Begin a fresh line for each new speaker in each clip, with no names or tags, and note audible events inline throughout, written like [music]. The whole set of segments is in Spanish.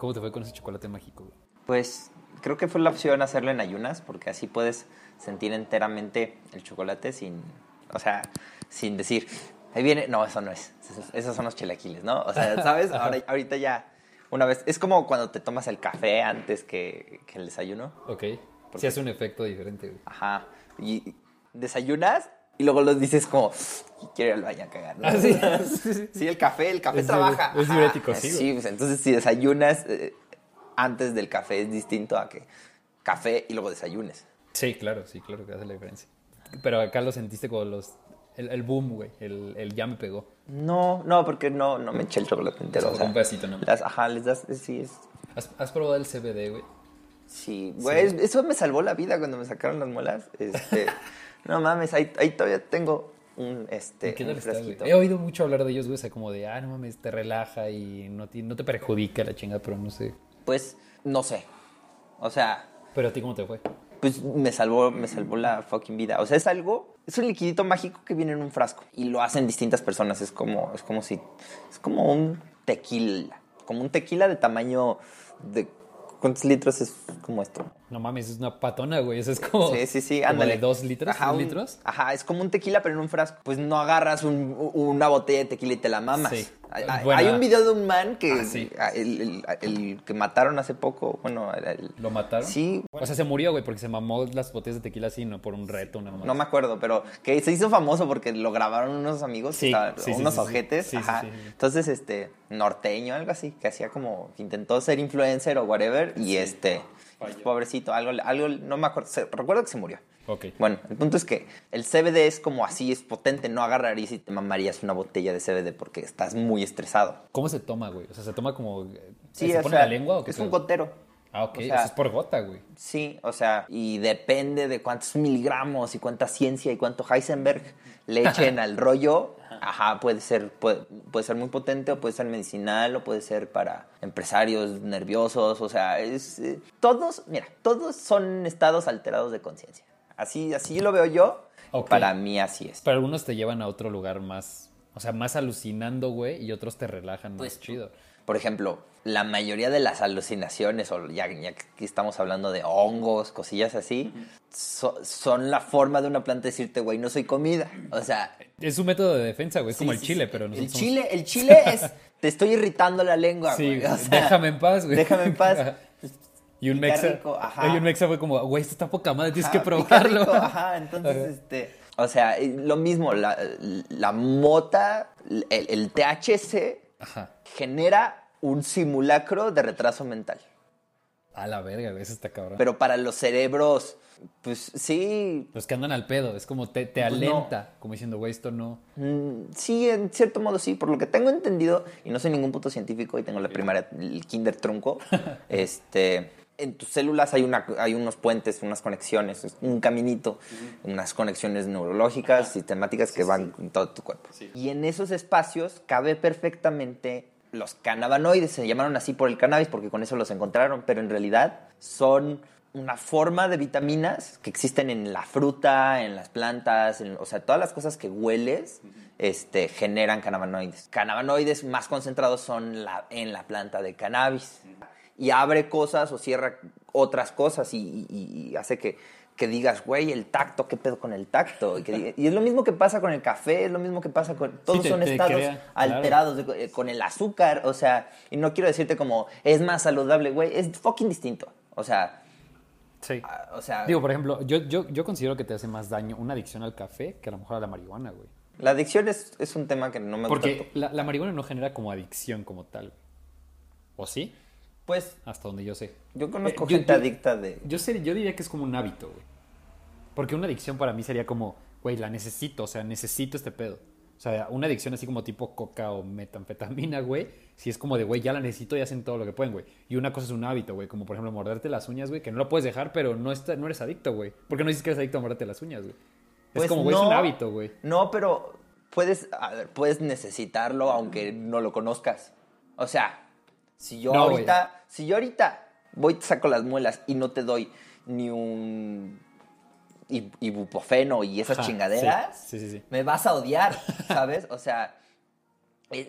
¿Cómo te fue con ese chocolate mágico, güey?
Pues creo que fue la opción hacerlo en ayunas, porque así puedes sentir enteramente el chocolate sin, o sea, sin decir, ahí viene, no, eso no es, esos, son los chilaquiles, ¿no? O sea, [laughs] ¿sabes? Ahora, ahorita ya, una vez, es como cuando te tomas el café antes que, que el desayuno.
Ok. Sí hace un efecto diferente, güey.
Ajá. Y desayunas y luego lo dices como, quiero ir al baño a cagar. ¿no?
Ah, sí. [laughs]
El café, el café
Es
trabaja.
es diurético, sí.
Sí, pues entonces si desayunas eh, antes del café es distinto a que café y luego desayunes.
Sí, claro, sí, claro que hace la diferencia. Pero acá lo sentiste como los... El, el boom, güey. El, el ya me pegó.
No, no, porque no, no me eché el chocolate entero.
O sea, un pedacito, ¿no?
Las, ajá, les das, sí, es,
¿Has, has probado el CBD, güey?
sí, güey, eso me salvó la vida cuando me sacaron las muelas. Este, [laughs] no mames, ahí, ahí todavía tengo un, este,
¿Qué
un
tal está. He oído mucho hablar de ellos, güey. O sea, como de, ah, no mames, te relaja y no te, no te perjudica la chingada, pero no sé.
Pues, no sé, o sea,
Pero a ti, ¿cómo te fue?
pues me salvó, me salvó la fucking vida. O sea, es algo, es un liquidito mágico que viene en un frasco y lo hacen distintas personas. Es como, es como si, es como un tequila, como un tequila de tamaño de, ¿cuántos litros es como esto?
No mames, es una patona, güey. Eso es como.
Sí, sí, sí,
como
ándale.
de dos litros,
Ajá, un-
litros.
Ajá, es como un tequila, pero en un frasco. Pues no agarras un- una botella de tequila y te la mamas.
Sí.
Hay, un video de un man que,
Ah, sí.
el, el- el que mataron hace poco, bueno, el-
¿Lo mataron?
sí,
O sea, se murió, güey, porque se mamó las botellas de tequila así, no por un reto, una mamá.
No me acuerdo, pero que se hizo famoso porque lo grabaron unos amigos,
Sí,
estaban-
sí,
unos ojetes. Ajá.
sí, sí.
Entonces, este, norteño, algo así, que hacía como, que intentó ser influencer o whatever, y este,
Falló.
pobrecito, algo, algo, no me acuerdo, se- recuerdo que se murió.
Ok.
Bueno, el punto es que el CBD es como así, es potente, no agarrarías y te mamarías una botella de CBD porque estás muy estresado.
¿Cómo se toma, güey? O sea, se toma como.
Sí,
¿Se pone
sea,
la lengua o qué
Es un gotero.
Ah, ok.
o sea-
sea, es por gota, güey.
Sí, o sea, y depende de cuántos miligramos y cuánta ciencia y cuánto Heisenberg le [laughs] echen al rollo. Ajá, puede ser, puede, puede ser muy potente o puede ser medicinal o puede ser para empresarios nerviosos. O sea, es, eh, todos, mira, todos son estados alterados de conciencia. Así, así lo veo yo.
Ok.
Para mí así es.
Pero algunos te llevan a otro lugar más. O sea, más alucinando, güey, y otros te relajan
Pues,
más chido.
Por ejemplo, la mayoría de las alucinaciones, o ya, ya que aquí estamos hablando de hongos, cosillas así, so- son la forma de una planta decirte, güey, no soy comida. O sea,
Es un método de defensa, güey. Es como el
sí,
chile,
sí.
pero
el
nosotros somos-
chile, el [laughs] chile es, te estoy irritando la lengua,
Sí,
güey. O sea,
déjame en paz, güey.
Déjame en paz.
Y un
Pica
mexa.
rico, ajá.
Y un mexa fue como, güey, esto está poca madre, tienes
Ajá, [laughs]
que probarlo.
rico, Ajá, entonces,
Ajá.
este, o sea, lo mismo, la, la mota, el, el THC
Ajá.
genera un simulacro de retraso mental.
A la verga, eso está cabrón.
Pero para los cerebros, pues sí,
Los que andan al pedo, es como te, te
Pues no.
alenta, como diciendo, güey, esto no.
Mm, Sí, en cierto modo sí, por lo que tengo entendido, y no soy ningún puto científico y tengo la primaria, el kinder trunco, [laughs] este, en tus células hay, una, hay unos puentes, unas conexiones, es un caminito, unas conexiones neurológicas, sistemáticas que van en todo tu cuerpo. Y en esos espacios cabe perfectamente los cannabinoides, se llamaron así por el cannabis porque con eso los encontraron, pero en realidad son una forma de vitaminas que existen en la fruta, en las plantas, en- o sea, todas las cosas que hueles este, generan cannabinoides. Cannabinoides más concentrados son en la planta de cannabis. Y abre cosas o cierra otras cosas y hace que, que digas, güey, el tacto, ¿qué pedo con el tacto? Y, que diga- y es lo mismo que pasa con el café, es lo mismo que pasa con... Todos
te-
son
te
estados
crea, claro.
alterados de- eh, con el azúcar, o sea, y no quiero decirte como, es más saludable, güey, es fucking distinto. O sea,
Sí.
ah, o sea...
Digo, por ejemplo, yo, yo, yo considero que te hace más daño una adicción al café que a lo mejor a la marihuana, güey.
La adicción es, es un tema que no me gusta.
Porque la, la marihuana no genera como adicción como tal. ¿O sí?
Pues
Hasta donde yo sé.
yo conozco
Eh, yo-
gente
yo-
adicta de...
Yo, sé, yo diría que es como un hábito, güey. Porque una adicción para mí sería como, güey, la necesito, o sea, necesito este pedo. O sea, una adicción así como tipo coca o metanfetamina, güey, si es como de, güey, ya la necesito y hacen todo lo que pueden, güey. Y una cosa es un hábito, güey, como por ejemplo morderte las uñas, güey, que no lo puedes dejar, pero no, está, no eres adicto, güey. Porque no dices que eres adicto a morderte las uñas, güey.
Pues
es como, güey, es un hábito, güey.
No, pero puedes, a ver, puedes necesitarlo aunque no lo conozcas. O sea, si yo
No,
ahorita, si yo ahorita voy te saco las muelas y no te doy ni un ibuprofeno y esas
Ajá,
chingaderas,
Sí, sí, sí. sí.
me vas a odiar, ¿sabes? O sea, eh,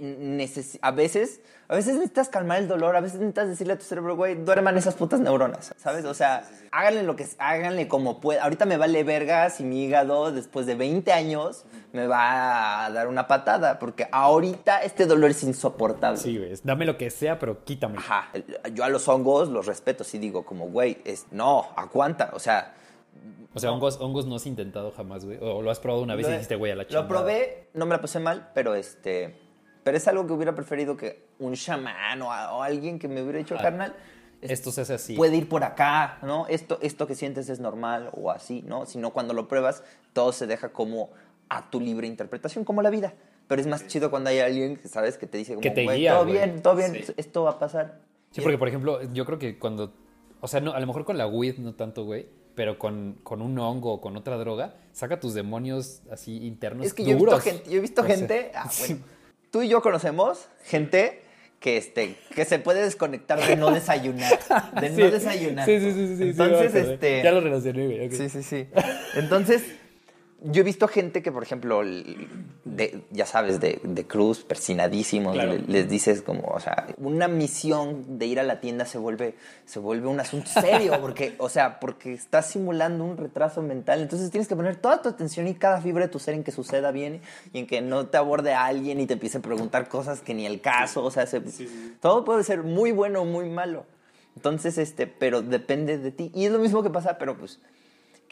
a veces, a veces necesitas calmar el dolor, a veces necesitas decirle a tu cerebro, güey, duerman esas putas neuronas, ¿sabes? O sea, háganle lo que, háganle como puedan. Ahorita me vale verga si mi hígado, después de 20 años, me va a dar una patada, porque ahorita este dolor es insoportable.
Sí, güey. Dame lo que sea, pero quítame.
Ajá, yo a los hongos los respeto, sí digo, como, güey, es, no, aguanta, o sea,
O sea, hongos, hongos no has intentado jamás, güey. O lo has probado una vez y
Lo-
dijiste, güey, a la chingada.
Lo probé, no me la pasé mal, pero este. Pero es algo que hubiera preferido que un chamán o, a- o alguien que me hubiera dicho,
Ah,
carnal. es-
Esto se hace así.
Puede ir por acá, ¿no? Esto, esto que sientes es normal o así, ¿no? Sino cuando lo pruebas, todo se deja como a tu libre interpretación, como la vida. Pero es más chido cuando hay alguien que sabes que te dice, como,
Que te
"Güey,
guía,
todo
güey".
bien, todo bien,
Sí.
esto va a pasar.
Sí, porque por ejemplo, yo creo que cuando. O sea, no, a lo mejor con la weed no tanto, güey. Pero con, con un hongo o con otra droga, saca tus demonios así internos.
Es que yo he visto
duros.
gente, yo he visto gente, ah, [laughs]
Sí.
bueno, tú y yo conocemos gente que este que se puede desconectar de no desayunar, de [laughs]
Sí.
no desayunar.
Sí, sí, sí, sí.
Entonces, este
Ya lo relacioné, güey.
Sí, sí, sí. Entonces, yo he visto gente que, por ejemplo, de, ya sabes, de, de cruz, persinadísimos,
Claro.
les dices como, o sea, una misión de ir a la tienda se vuelve, se vuelve un asunto serio, [laughs] porque, o sea, porque estás simulando un retraso mental, entonces tienes que poner toda tu atención y cada fibra de tu ser en que suceda bien y en que no te aborde a alguien y te empiece a preguntar cosas que ni el caso, o sea, se- todo puede ser muy bueno o muy malo. Entonces, este, pero depende de ti. Y es lo mismo que pasa, pero pues,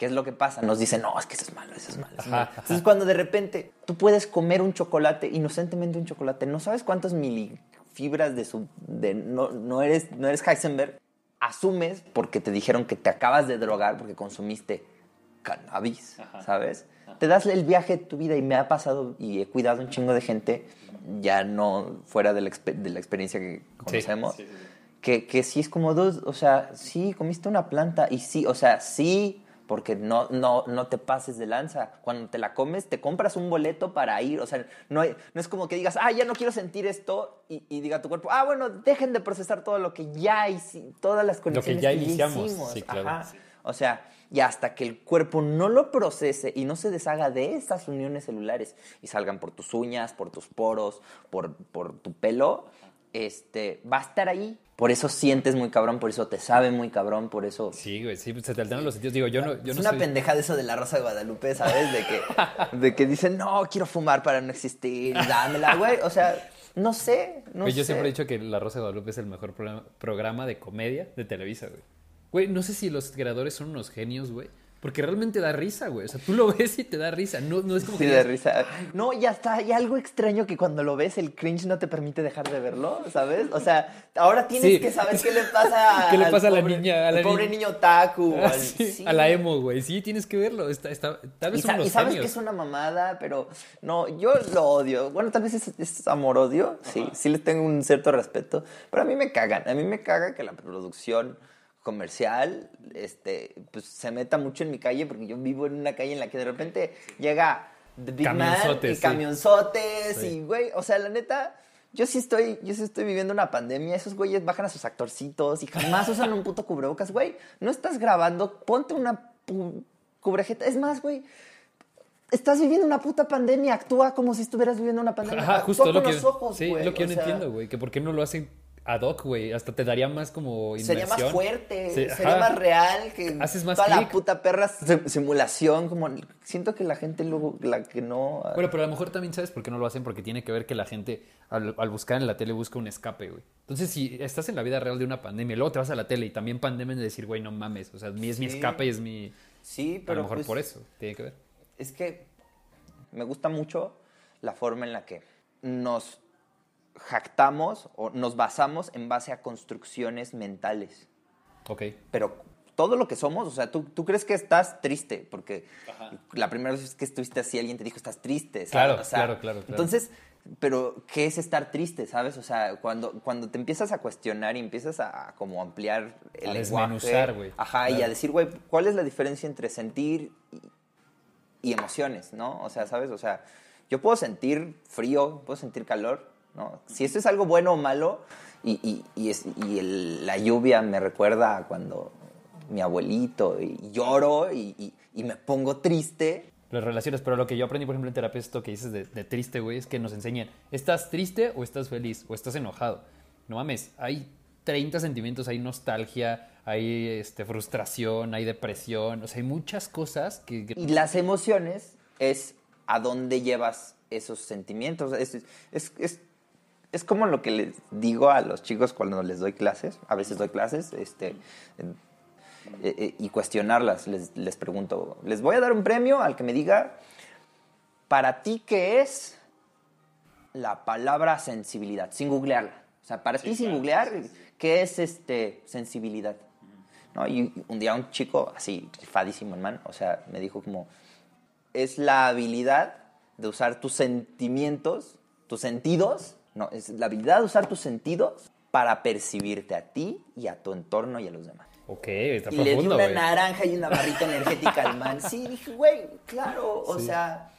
¿qué es lo que pasa? Nos dicen, no, es que eso es malo, eso es malo. eso es
Ajá,
malo".
ajá.
Entonces, cuando de repente tú puedes comer un chocolate, inocentemente un chocolate, no sabes cuántas milifibras de su. De, no, no, eres, no eres Heisenberg, asumes porque te dijeron que te acabas de drogar porque consumiste cannabis, ¿sabes? Te das el viaje de tu vida y me ha pasado y he cuidado un chingo de gente, ya no fuera de la, de la experiencia que conocemos
sí, sí, sí.
que, que sí es como, dude, o sea, sí, comiste una planta y sí, o sea, sí, porque no, no, no te pases de lanza. Cuando te la comes, te compras un boleto para ir, o sea, no, hay- no es como que digas, ah, ya no quiero sentir esto y, y diga tu cuerpo, ah, bueno, dejen de procesar todo lo que ya hici- todas las conexiones
ya
que
iniciamos,
hicimos.
sí, claro.
Ajá. O sea, y hasta que el cuerpo no lo procese y no se deshaga de esas uniones celulares y salgan por tus uñas, por tus poros, por, por tu pelo, este, va a estar ahí. Por eso sientes muy cabrón, por eso te sabe muy cabrón, por eso...
Sí, güey, sí, se te alternan los sentidos. Digo, yo no, yo
es
no
una
soy-
pendeja de eso de la Rosa de Guadalupe, ¿sabes? De que, [laughs] de que dicen, no, quiero fumar para no existir, dámela, güey. O sea, no sé, no
Güey, yo
sé.
siempre he dicho que La Rosa de Guadalupe es el mejor programa de comedia de Televisa, güey. Güey, no sé si los creadores son unos genios, güey. Porque realmente da risa, güey. O sea, tú lo [laughs] ves y te da risa. No, no es como
Sí,
que digas,
risa. No, ya está. Hay algo extraño que cuando lo ves, el cringe no te permite dejar de verlo, ¿sabes? O sea, ahora tienes
Sí.
que saber qué le pasa [laughs]
¿Qué le
al
pasa a la
pobre-
niña- a la
al pobre niño Taku.
Ah,
al-
sí,
sí.
a la emo, güey. Sí, tienes que verlo. Está, está, tal
Y,
vez
sa-
son
y sabes
genios.
que es una mamada, pero no, yo lo odio. Bueno, tal vez es, es amor-odio, sí, sí les tengo un cierto respeto, pero a mí me cagan. A mí me caga que la producción comercial este, pues, se meta mucho en mi calle, porque yo vivo en una calle en la que de repente llega The Big Man
Camionzotes,
y
sí.
camionzotes
Sí.
y, güey, o sea, la neta... Yo sí estoy, yo sí estoy viviendo una pandemia. Esos güeyes bajan a sus actorcitos y jamás [laughs] usan un puto cubrebocas, güey. No estás grabando, ponte una cubrejeta. Es más, güey, estás viviendo una puta pandemia. Actúa como si estuvieras viviendo una pandemia.
Ajá,
Actúa
justo
con
lo que,
los ojos,
sí,
güey.
lo que yo no entiendo, güey. Que por qué no lo hacen ad hoc, güey. Hasta te daría más como
Sería
inmersión.
más fuerte,
Sí,
sería
ajá.
más real que
Haces más
toda la puta perra sim- simulación. Como siento que la gente luego, la que no.
Bueno, pero a lo mejor también sabes por qué no lo hacen, porque tiene que ver que la gente al, al buscar en la tele busca un escape, güey. Entonces, si estás en la vida real de una pandemia luego te vas a la tele y también pandemia de decir, güey, no mames, o sea, es mi escape y es mi...
sí,
a
pero
lo mejor
pues,
por eso, tiene que ver.
es que me gusta mucho la forma en la que nos jactamos o nos basamos en base a construcciones mentales.
Ok.
Pero todo lo que somos, o sea, tú, tú crees que estás triste, porque la primera vez que estuviste así, alguien te dijo, estás triste, ¿sabes?
Claro,
O sea,
claro, claro, claro.
Entonces, pero, ¿qué es estar triste, sabes? O sea, cuando, cuando te empiezas a cuestionar y empiezas a, a como ampliar el
A
lenguaje.
desmenuzar, güey.
Ajá, y
Claro.
a decir, güey, ¿cuál es la diferencia entre sentir y, y emociones, ¿no? O sea, ¿sabes? O sea, yo puedo sentir frío, puedo sentir calor, ¿no? Si esto es algo bueno o malo, y, y- y es- y el- la lluvia me recuerda a cuando mi abuelito, y lloro y, me pongo triste,
las relaciones. Pero lo que yo aprendí, por ejemplo, en terapia, esto que dices de, de triste, güey, es que nos enseñan, ¿estás triste o estás feliz? ¿O estás enojado? No mames, hay 30 sentimientos, hay nostalgia, hay este, frustración, hay depresión, o sea, hay muchas cosas que... que-
Y las emociones es a dónde llevas esos sentimientos. Es, es, es, es como lo que les digo a los chicos cuando les doy clases. A veces doy clases este, eh, eh, y cuestionarlas. Les, les pregunto, les voy a dar un premio al que me diga, para ti, ¿qué es la palabra sensibilidad? Sin googlearla. O sea, para ti, sin googlear, ¿qué es este, sensibilidad? ¿no? Y un día un chico, así, rifadísimo, hermano, o sea, me dijo como, es la habilidad de usar tus sentimientos, tus sentidos, no, es la habilidad de usar tus sentidos para percibirte a ti y a tu entorno y a los demás.
Ok, está
Y le di una naranja y una barrita [laughs] energética al man. Sí, dije, güey, claro, o sea,